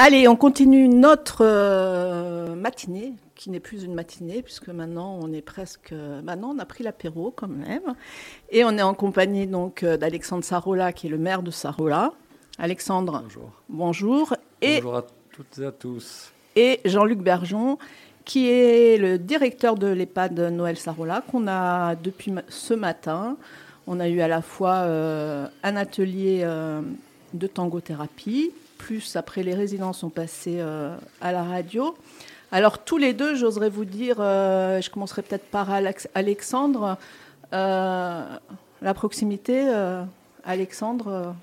Allez, on continue notre euh, matinée, qui n'est plus une matinée, puisque maintenant on est presque. Maintenant, on a pris l'apéro quand même. Et on est en compagnie donc euh, d'Alexandre Sarola, qui est le maire de Sarola. Alexandre. Bonjour. Bonjour. Et, bonjour à toutes et à tous. Et Jean-Luc Bergeon, qui est le directeur de l'EHPAD Noël Sarola, qu'on a depuis ce matin. On a eu à la fois euh, un atelier de tangothérapie plus après les résidents sont passés euh, à la radio. Alors tous les deux, j'oserais vous dire, euh, je commencerai peut-être par Alexandre, euh, la proximité, Alexandre.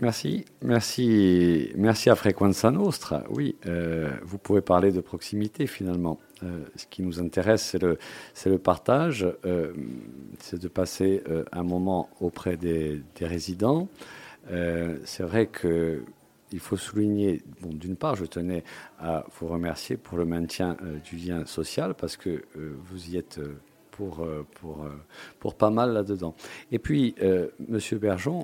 Merci, merci, merci à Frequenza Nostra. Oui, vous pouvez parler de proximité finalement. ce qui nous intéresse, c'est le, partage, c'est de passer un moment auprès des résidents. c'est vrai que il faut souligner, bon, d'une part, je tenais à vous remercier pour le maintien euh, du lien social, parce que euh, vous y êtes euh, pour, pour, pour pas mal là-dedans. Et puis, Monsieur Bergeon,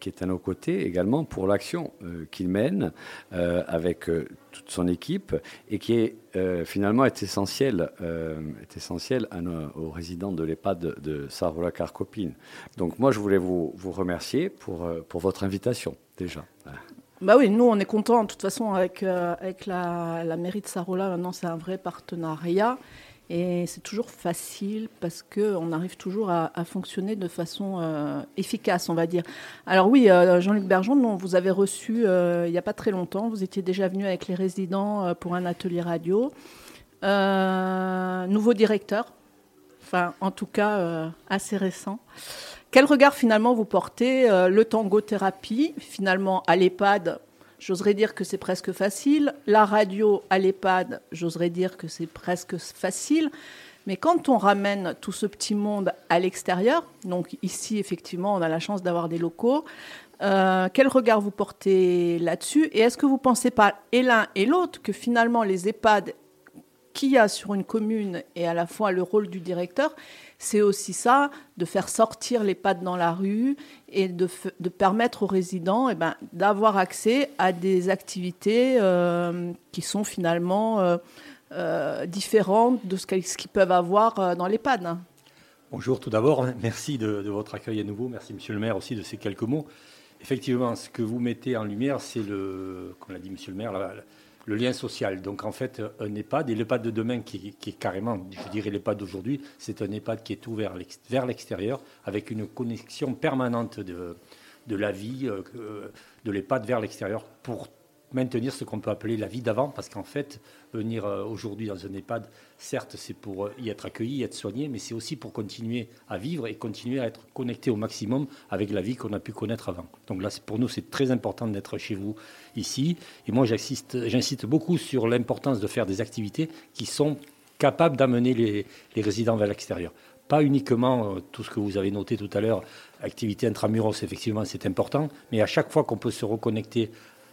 qui est à nos côtés également pour l'action qu'il mène avec toute son équipe et qui est, finalement est essentiel, est essentiel à nos, aux résidents de l'EHPAD de, de Sarola Carcopine. Donc moi, je voulais vous, vous remercier pour, pour votre invitation déjà. Bah oui, nous on est contents. De toute façon, avec, euh, avec la, la, mairie de Sarola, maintenant c'est un vrai partenariat. Et c'est toujours facile parce qu'on arrive toujours à, fonctionner de façon euh, efficace, on va dire. Alors oui, euh, Jean-Luc Bergeon, vous avez reçu il n'y a pas très longtemps, vous étiez déjà venu avec les résidents pour un atelier radio. nouveau directeur, enfin en tout cas assez récent. Quel regard finalement vous portez euh, Le tangothérapie, finalement à l'EHPAD, j'oserais dire que c'est presque facile. La radio à l'EHPAD, j'oserais dire que c'est presque facile. Mais quand on ramène tout ce petit monde à l'extérieur, donc ici effectivement on a la chance d'avoir des locaux, euh, quel regard vous portez là-dessus? Et est-ce que vous pensez pas, et l'un et l'autre, que finalement les EHPAD qu'il y a sur une commune et à la fois le rôle du directeur, c'est aussi ça, de faire sortir les pattes dans la rue et de, permettre aux résidents eh ben, d'avoir accès à des activités euh, qui sont finalement euh, euh, différentes de ce qu'ils peuvent avoir dans l'EHPAD. Bonjour tout d'abord, merci de, de, votre accueil à nouveau, merci Monsieur le maire aussi de ces quelques mots. Effectivement, ce que vous mettez en lumière, c'est le, comme l'a dit Monsieur le maire, la, le lien social. Donc en fait, un EHPAD, et l'EHPAD de demain qui, est carrément, je dirais l'EHPAD d'aujourd'hui, c'est un EHPAD qui est ouvert vers l'extérieur, avec une connexion permanente de, la vie euh, de l'EHPAD vers l'extérieur pour maintenir ce qu'on peut appeler la vie d'avant, parce qu'en fait, venir euh, aujourd'hui dans un EHPAD, certes, c'est pour euh, y être accueilli, y être soigné, mais c'est aussi pour continuer à vivre et continuer à être connecté au maximum avec la vie qu'on a pu connaître avant. Donc là, pour nous, c'est très important d'être chez vous ici. Et moi, j'insiste beaucoup sur l'importance de faire des activités qui sont capables d'amener les, résidents vers l'extérieur. Pas uniquement euh, tout ce que vous avez noté tout à l'heure, activité intramuros, effectivement, c'est important, mais à chaque fois qu'on peut se reconnecter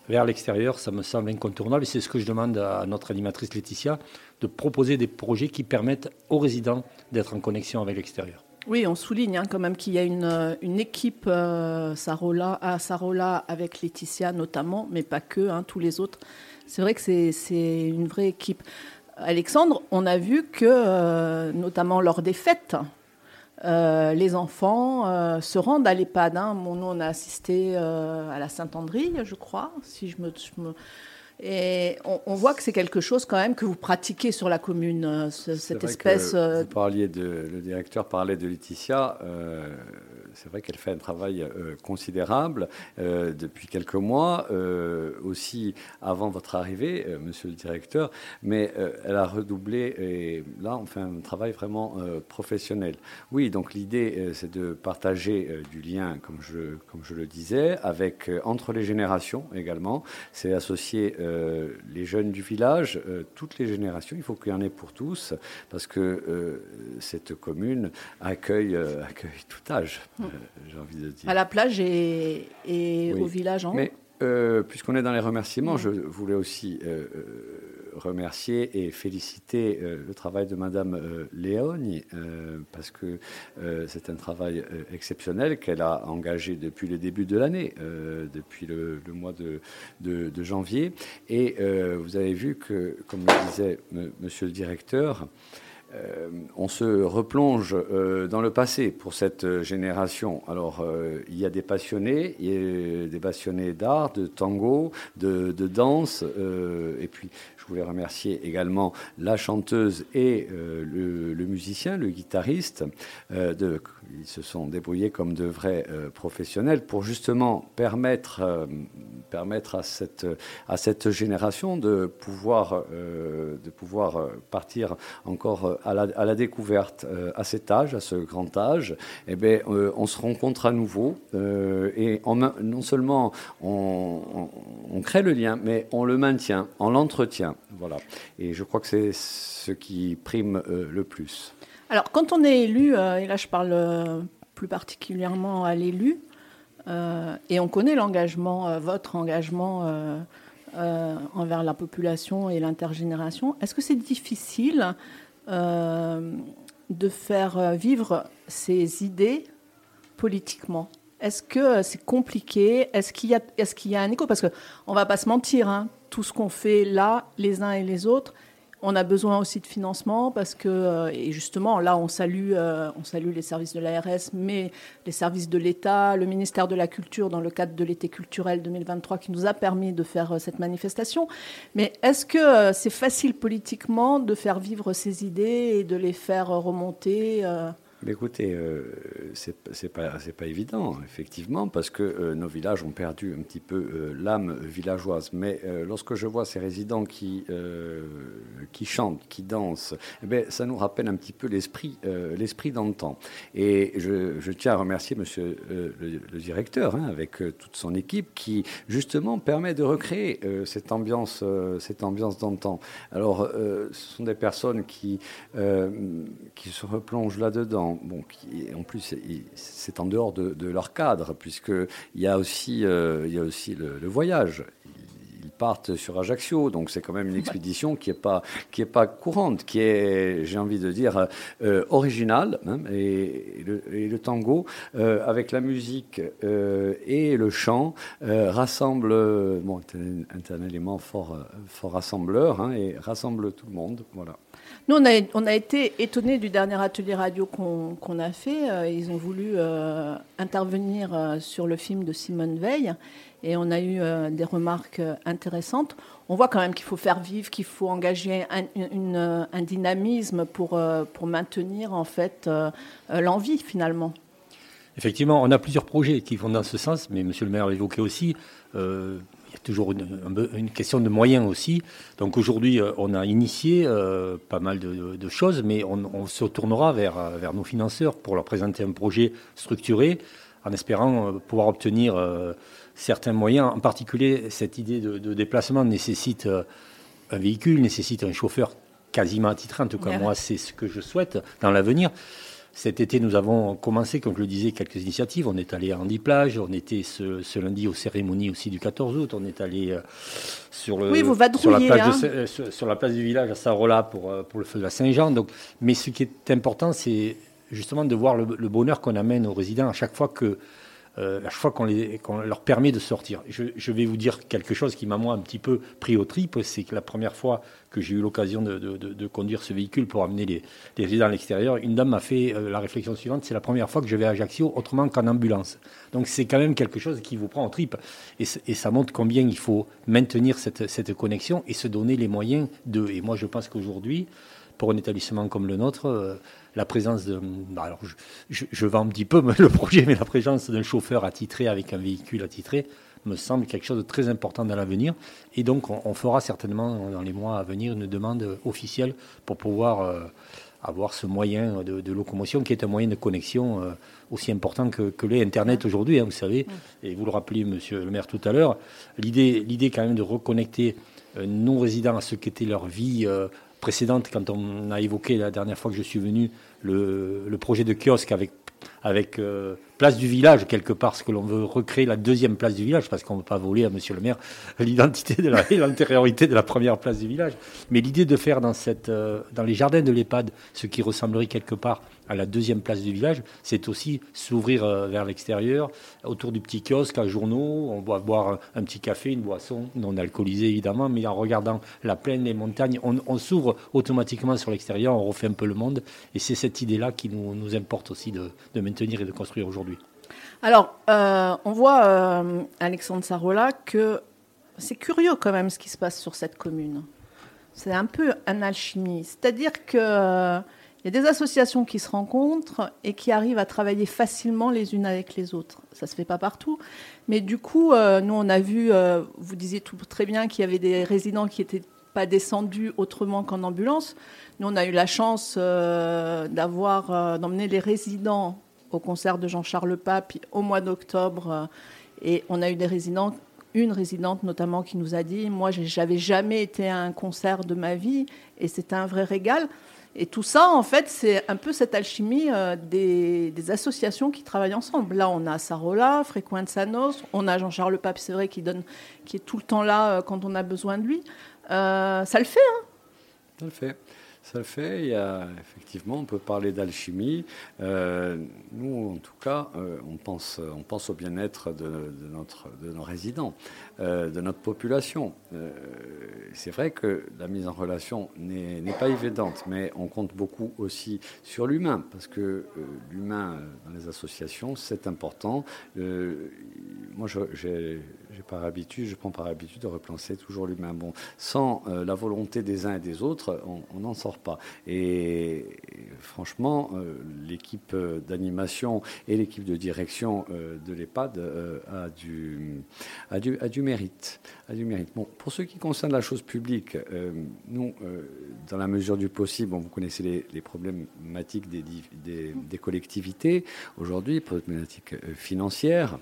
vers l'extérieur, ça me semble incontournable. Et c'est ce que je demande à notre animatrice Laetitia, de proposer des projets qui permettent aux résidents d'être en connexion avec l'extérieur. Oui, on souligne hein, quand même qu'il y a une, une équipe euh, Sarola, à Sarola avec Laetitia notamment, mais pas que, hein, tous les autres. C'est vrai que c'est une vraie équipe. Alexandre, on a vu que, euh, notamment lors des fêtes, euh, les enfants euh, se rendent à l'EHPAD. Hein. nous, on a assisté euh, à la Saint-André, je crois, si je me, et on, voit que c'est quelque chose quand même que vous pratiquez sur la commune, cette espèce. vous parliez de, le directeur parlait de Laetitia c'est vrai qu'elle fait un travail euh, considérable euh, depuis quelques mois, euh, aussi avant votre arrivée, monsieur le directeur, mais elle a redoublé et là, on fait un travail vraiment professionnel. Oui, donc l'idée, c'est de partager du lien, comme je, comme je le disais, avec, entre les générations également. C'est associer les jeunes du village, toutes les générations. Il faut qu'il y en ait pour tous, parce que cette commune accueille, accueille tout âge. Mmh. Euh, j'ai envie de dire. À la plage et, au village en Mais euh, puisqu'on est dans les remerciements, mm. je voulais aussi euh, remercier et féliciter le travail de Madame Léonie, parce que c'est un travail exceptionnel qu'elle a engagé depuis le début de l'année, depuis le, mois de, janvier. Et vous avez vu que, comme le disait Monsieur le directeur, euh, on se replonge euh, dans le passé pour cette euh, génération. Alors, il y a des passionnés, il y a des passionnés d'art, de tango, de, de danse, et puis voulais remercier également la chanteuse et euh, le, musicien, le guitariste. Euh, de, ils se sont débrouillés comme de vrais euh, professionnels pour justement permettre, permettre à, cette, à cette génération de pouvoir, de pouvoir partir encore à la, à la découverte à cet âge, à ce grand âge. Eh bien, on se rencontre à nouveau et non seulement on, on crée le lien, mais on le maintient, on l'entretient. Voilà. Et je crois que c'est ce qui prime euh, le plus. Alors, quand on est élu, euh, et là je parle euh, plus particulièrement à l'élu, et on connaît l'engagement, votre engagement envers la population et l'intergénération, est-ce que c'est difficile de faire vivre ces idées politiquement? Est-ce que c'est compliqué? Est-ce qu'il y, a un écho? Parce qu'on ne va pas se mentir, hein, tout ce qu'on fait là, les uns et les autres, on a besoin aussi de financement parce que, euh, et justement, là, on salue, euh, on salue les services de l'ARS, mais les services de l'État, le ministère de la Culture dans le cadre de l'été culturel 2023 qui nous a permis de faire euh, cette manifestation. Mais est-ce que c'est facile politiquement de faire vivre ces idées et de les faire remonter écoutez, euh, c'est pas, évident, effectivement, parce que euh, nos villages ont perdu un petit peu euh, l'âme villageoise. Mais euh, lorsque je vois ces résidents qui, chantent, qui dansent, eh bien, ça nous rappelle un petit peu l'esprit d'antan. Et je, je, tiens à remercier monsieur le, directeur, hein, avec toute son équipe, qui justement permet de recréer cette ambiance cette ambiance d'antan. Alors, ce sont des personnes qui, qui se replongent là-dedans bon, en plus, c'est en dehors de, leur cadre, puisqu'il y a aussi, euh, il y a aussi le, voyage ils partent sur Ajaccio, donc c'est quand même une expédition qui n'est pas, qui est pas courante, qui est, j'ai envie de dire, euh, originale. Hein, et, le, tango, euh, avec la musique et le chant, rassemble, bon, un, un, élément fort, fort rassembleur, hein, et rassemble tout le monde. Voilà. Nous, on a, été étonnés du dernier atelier radio qu'on a fait. Euh, ils ont voulu euh, intervenir euh, sur le film de Simone Veil et on a eu des remarques intéressantes. On voit quand même qu'il faut faire vivre, qu'il faut engager un, dynamisme pour, maintenir en fait l'envie finalement. Effectivement, on a plusieurs projets qui vont dans ce sens, mais Monsieur le maire l'a toujours une, question de moyens aussi. Donc aujourd'hui, euh, on a initié euh, pas mal de, choses, mais on, se tournera vers, euh, vers nos financeurs pour leur présenter un projet structuré, en espérant pouvoir obtenir certains moyens. En particulier, cette idée de, déplacement nécessite un véhicule, nécessite un chauffeur quasiment attitré. En tout cas, moi, c'est ce que je souhaite dans l'avenir. Cet été, nous avons commencé, comme je le disais, quelques initiatives. On est allé à Andy-Plage, on était ce, lundi aux cérémonies aussi du 14 août, on est allé euh, sur, le, sur, la place hein. sur, la place du village à Sarola pour, euh, pour le feu de la Saint-Jean. Donc, mais ce qui est important, c'est justement de voir le, le bonheur qu'on amène aux résidents à chaque fois que euh, à chaque fois qu'on leur permet de sortir. Je, vais vous dire quelque chose qui m'a moi un petit peu pris au trip, c'est que la première fois que j'ai eu l'occasion de, conduire ce véhicule pour amener les, résidents à l'extérieur, une dame m'a fait euh, la réflexion suivante, c'est la première fois que je vais à Ajaccio autrement qu'en ambulance. Donc c'est quand même quelque chose qui vous prend au trip. Et, ça montre combien il faut maintenir cette, cette connexion et se donner les moyens de... Et moi je pense qu'aujourd'hui, pour un établissement comme le nôtre, euh, la présence de. Bah, alors, je, je, vends un petit peu le projet, mais la présence d'un chauffeur attitré avec un véhicule attitré me semble quelque chose de très important dans l'avenir. Et donc, on, fera certainement dans les mois à venir une demande officielle pour pouvoir euh, avoir ce moyen de, locomotion qui est un moyen de connexion euh, aussi important que, que l'est Internet aujourd'hui, hein, vous savez. Et vous le rappelez, monsieur le maire, tout à l'heure. L'idée, l'idée quand même de reconnecter nos résidents à ce qu'était leur vie précédente, quand on a évoqué la dernière fois que je suis venu le, projet de kiosque avec euh, place du village, quelque part, ce que l'on veut recréer la deuxième place du village, parce qu'on ne veut pas voler à monsieur le maire l'identité et l'antériorité de la première place du village. Mais l'idée de faire dans, euh, les jardins de l'EHPAD ce qui ressemblerait quelque part à la deuxième place du village, c'est aussi s'ouvrir euh, vers l'extérieur, autour du petit kiosque, à journaux, on va boire un, petit café, une boisson, non alcoolisée évidemment, mais en regardant la plaine, les montagnes, on, s'ouvre automatiquement sur l'extérieur, on refait un peu le monde, et c'est cette idée-là qui nous importe aussi de, maintenir et de construire aujourd'hui. Alors, euh, on voit, euh, Alexandre Sarola, que c'est curieux quand même ce qui se passe sur cette commune. C'est un peu un alchimie. C'est-à-dire que il y a des associations qui se rencontrent et qui arrivent à travailler facilement les unes avec les autres. Ça ne se fait pas partout. Mais du coup, euh, nous, on a vu, euh, vous disiez tout très bien qu'il y avait des résidents qui n'étaient pas descendus autrement qu'en ambulance. Nous, on a eu la chance euh, d'avoir, d'emmener les résidents au concert de Jean-Charles Pape au mois d'octobre. et on a eu des résidents une résidente notamment qui nous a dit Moi, j'avais jamais été à un concert de ma vie et c'était un vrai régal. Et tout ça, en fait, c'est un peu cette alchimie euh, des, associations qui travaillent ensemble. Là, on a Sarola, Sanos, on a Jean-Charles Pape, c'est vrai, qui, donne, qui est tout le temps là euh, quand on a besoin de lui. Euh, ça le fait, hein? Ça le fait. Ça le fait. Il y a, effectivement, on peut parler d'alchimie. Euh, nous, en tout cas, euh, on, pense, on pense au bien-être de, notre, de nos résidents, euh, de notre population. c'est vrai que la mise en relation n'est pas évidente, mais on compte beaucoup aussi sur l'humain, parce que l'humain dans les associations, c'est important. moi, j'ai par habitude, je prends par habitude de repenser toujours l'humain. Bon, sans la volonté des uns et des autres, on n'en sort pas. Et, franchement, euh, l'équipe d'animation et l'équipe de direction euh, de l'EHPAD euh, a, du, a, du, a, du, mérite. A du mérite. Bon, pour ce qui concerne la chose publique, nous, dans la mesure du possible, vous connaissez les, les problématiques des, des, des collectivités aujourd'hui, problématiques financières.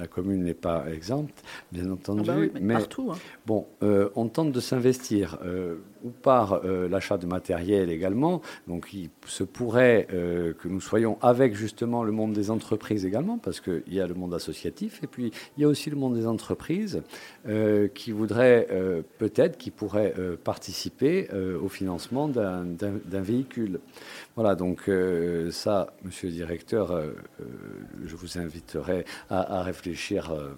La commune n'est pas exempte, bien entendu. Ah bah mais, partout. Hein. Bon, euh, on tente de s'investir euh, ou par euh, l'achat de matériel également. Donc, il se pourrait que nous soyons avec justement le monde des entreprises également, parce qu'il y a le monde associatif et puis il y a aussi le monde des entreprises qui voudraient peut-être, qui pourraient participer au financement d'un véhicule. Voilà, donc ça, monsieur le directeur, je vous inviterai à réfléchir euh,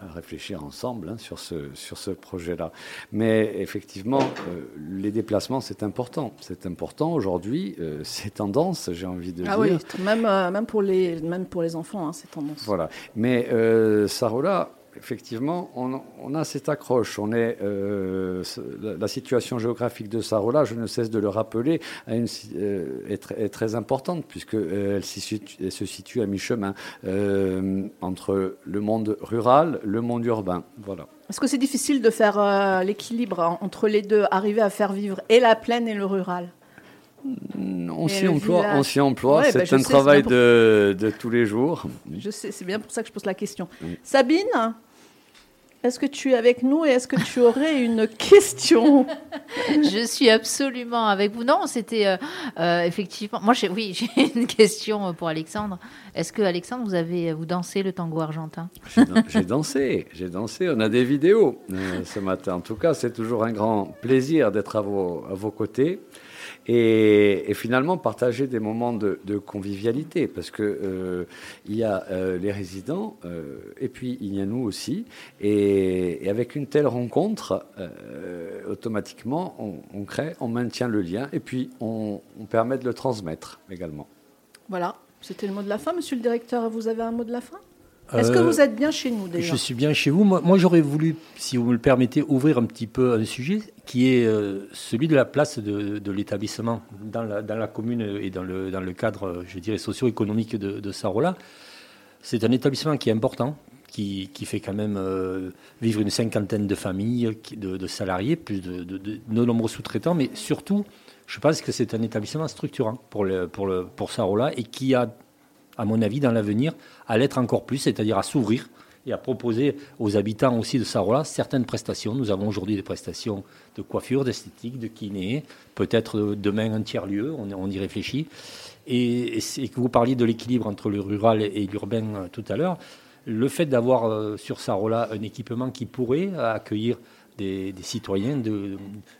à réfléchir ensemble hein, sur ce, sur ce projet-là. Mais effectivement, euh, les déplacements, c'est important. C'est important aujourd'hui, euh, c'est tendance, j'ai envie de ah dire. oui, même, même, pour les, même pour les enfants, hein, c'est tendance. Voilà. Mais Sarola, effectivement, on, a cette accroche. On est, euh, la, situation géographique de Sarola, je ne cesse de le rappeler, euh, est, très importante, puisqu'elle euh, elle se situe à mi-chemin entre le monde rural, le monde urbain. Voilà. Est-ce que c'est difficile de faire l'équilibre entre les deux, arriver à faire vivre et la plaine et le rural? On s'y emploie, on s'y emploie. c'est bah, un travail de, tous les jours. Je sais, c'est bien pour ça que je pose la question. Sabine, est-ce que tu es avec nous et est-ce que tu aurais une question Je suis absolument avec vous. Non, c'était euh, euh, effectivement. Moi, oui, j'ai une question pour Alexandre. Est-ce que Alexandre, vous avez vous dansé le tango argentin? J'ai dansé, j'ai dansé. On a des vidéos euh, ce matin. En tout cas, c'est toujours un grand plaisir d'être à vos, à vos côtés et, finalement partager des moments de, convivialité parce que euh, il y a euh, les résidents euh, et puis il y a nous aussi et, avec une telle rencontre automatiquement on, crée on maintient le lien et puis on, on permet de le transmettre également. Voilà. C'était le mot de la fin. Monsieur le directeur vous avez un mot de la fin? Est-ce que vous êtes bien chez nous déjà Je suis bien chez vous. Moi, moi j'aurais voulu, si vous me le permettez, ouvrir un petit peu un sujet qui est euh, celui de la place de, l'établissement dans la, dans la, commune et dans le, dans le cadre, je dirais, socio-économique de, de Sarola. C'est un établissement qui est important, qui, qui fait quand même euh, vivre une cinquantaine de familles, de, salariés, plus de, de, nombreux sous-traitants, mais surtout, je pense que c'est un établissement structurant pour, le, pour, le, pour Sarola et qui a, à mon avis, dans l'avenir, à l'être encore plus, c'est-à-dire à, s'ouvrir et à proposer aux habitants aussi de Sarola certaines prestations. Nous avons aujourd'hui des prestations de coiffure, d'esthétique, de kiné, peut-être demain un tiers-lieu, on, y réfléchit. Et, que vous parliez de l'équilibre entre le rural et l'urbain euh, tout à l'heure, le fait d'avoir euh, sur Sarola un équipement qui pourrait accueillir des, citoyens du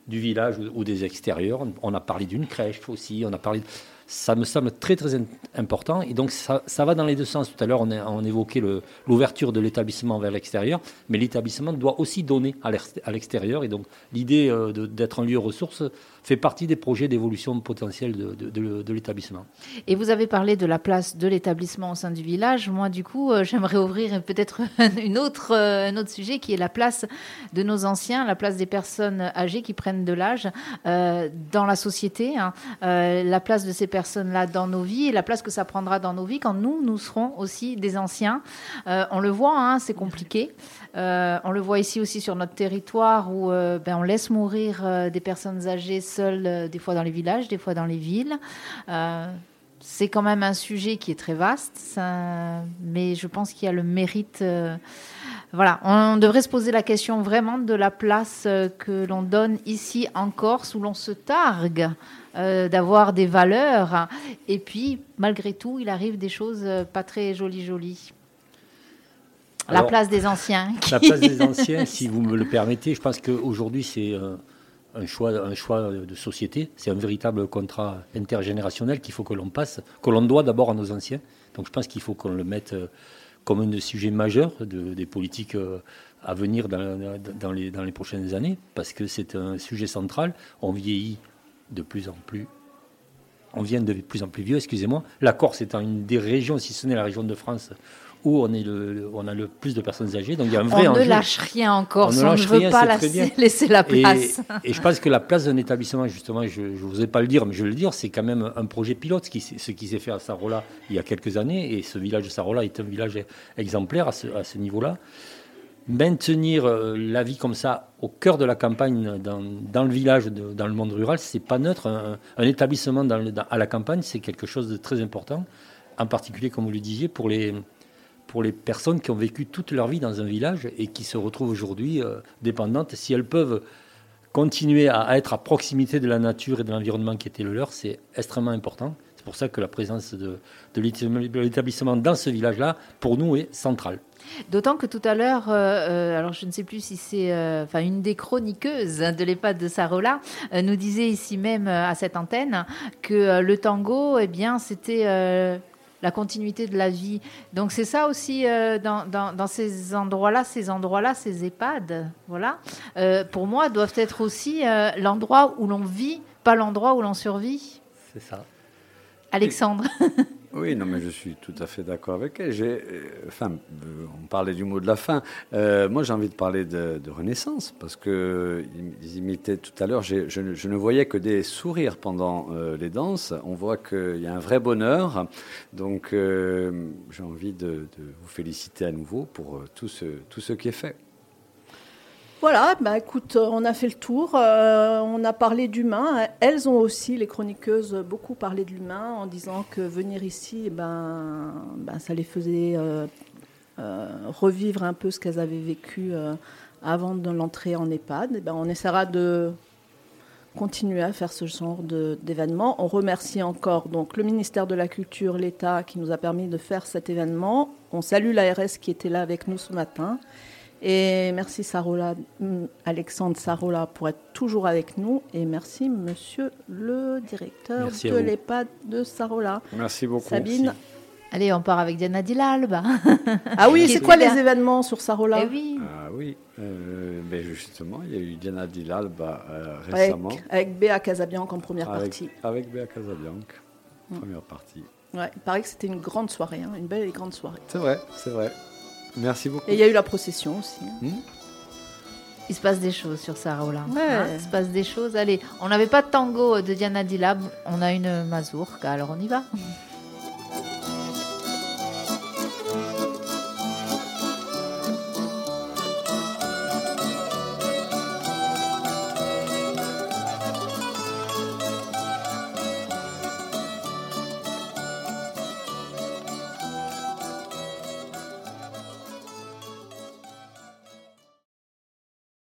village ou, des extérieurs. On a parlé d'une crèche aussi, on a parlé ça me semble très très important. Et donc ça, va dans les deux sens. Tout à l'heure, on, on, évoquait l'ouverture de l'établissement vers l'extérieur, mais l'établissement doit aussi donner à l'extérieur. Et donc l'idée euh, d'être un lieu ressource fait partie des projets d'évolution potentielle de, de, l'établissement. Et vous avez parlé de la place de l'établissement au sein du village. Moi, du coup, euh, j'aimerais ouvrir peut-être une euh, un autre sujet qui est la place de nos anciens, la place des personnes âgées qui prennent de l'âge euh, dans la société, hein. la place de ces personnes-là dans nos vies et la place que ça prendra dans nos vies quand nous, nous serons aussi des anciens. on le voit, hein, c'est compliqué. On le voit ici aussi sur notre territoire où ben, on laisse mourir des personnes âgées seules, des fois dans les villages, des fois dans les villes. c'est quand même un sujet qui est très vaste, mais je pense qu'il y a le mérite. voilà, on devrait se poser la question vraiment de la place que l'on donne ici en Corse, où l'on se targue d'avoir des valeurs. Et puis, malgré tout, il arrive des choses pas très jolies, jolies la place des anciens. La place des anciens, si vous me le permettez, je pense qu'aujourd'hui, c'est euh, un choix, un choix de société. C'est un véritable contrat intergénérationnel qu'il faut que l'on passe, que l'on doit d'abord à nos anciens. Donc je pense qu'il faut qu'on le mette euh, comme un sujet majeur de, des politiques euh, à venir dans, les, dans les prochaines années, parce que c'est un sujet central. On vieillit de plus en plus on vient de plus en plus vieux, excusez-moi. La Corse étant une des régions, si ce n'est la région de France, où on, est le, on a le plus de personnes âgées. Donc il y a un vrai on ne lâche rien encore, on ne, veut pas laisser la place. Et, je pense que la place d'un établissement, justement, je ne vous ai pas le dire, mais je vais le dire, c'est quand même un projet pilote, ce qui, ce qui s'est fait à Sarola il y a quelques années. Et ce village de Sarola est un village exemplaire à ce, à ce niveau-là. Maintenir euh, la vie comme ça au cœur de la campagne, dans, dans le village, dans le monde rural, c'est pas neutre. Un, établissement dans à la campagne, c'est quelque chose de très important, en particulier, comme vous le disiez, pour les, pour les personnes qui ont vécu toute leur vie dans un village et qui se retrouvent aujourd'hui euh, dépendantes. Si elles peuvent continuer à, être à proximité de la nature et de l'environnement qui était le leur, c'est extrêmement important. C'est pour ça que la présence de, l'établissement dans ce village-là, pour nous, est centrale. D'autant que tout à l'heure, euh, euh, alors je ne sais plus si c'est, enfin une des chroniqueuses de l'EHPAD de Sarola nous disait ici même à cette antenne que le tango, eh bien, c'était la continuité de la vie. Donc c'est ça aussi euh, dans, ces endroits-là, ces endroits-là, ces EHPAD, voilà, euh, pour moi, doivent être aussi euh, l'endroit où l'on vit, pas l'endroit où l'on survit. C'est ça. Alexandre. Oui, non, mais je suis tout à fait d'accord avec elle. J'ai, euh, enfin, euh, on parlait du mot de la fin. Euh, moi, j'ai envie de parler de, renaissance parce que ils imitaient tout à l'heure. Je, je, ne voyais que des sourires pendant les danses. On voit qu'il y a un vrai bonheur. Donc, j'ai envie de, de, vous féliciter à nouveau pour tout ce, tout ce qui est fait. Voilà, bah écoute, euh, on a fait le tour, euh, on a parlé d'humain. Elles ont aussi, les chroniqueuses, beaucoup parlé de l'humain en disant que venir ici, eh ben, ben, ça les faisait euh, revivre un peu ce qu'elles avaient vécu avant de l'entrée en EHPAD. Eh ben, on essaiera de continuer à faire ce genre d'événement. On remercie encore donc le ministère de la Culture, l'État qui nous a permis de faire cet événement. On salue l'ARS qui était là avec nous ce matin. Et merci Sarola, mm, Alexandre Sarola pour être toujours avec nous. Et merci Monsieur le directeur de l'EHPAD de Sarola. Merci beaucoup. Sabine. Allez, on part avec Diana Dilalba. ah oui, c'est quoi les événements sur Sarola? Eh oui. Ah oui, euh, ben justement, il y a eu Diana Dilalba euh, récemment. Avec, avec Béa Casabianca en première partie. Avec Béa Casabianca, mm. première partie. Ouais, il paraît que c'était une grande soirée, hein, une belle et grande soirée. C'est vrai, c'est vrai. Merci beaucoup. Et il y a eu la procession aussi. Hmm il se passe des choses sur Sarola. Ouais. Hein, il se passe des choses. Allez, on n'avait pas de tango de Diana Dilab, on a une mazurka, alors on y va.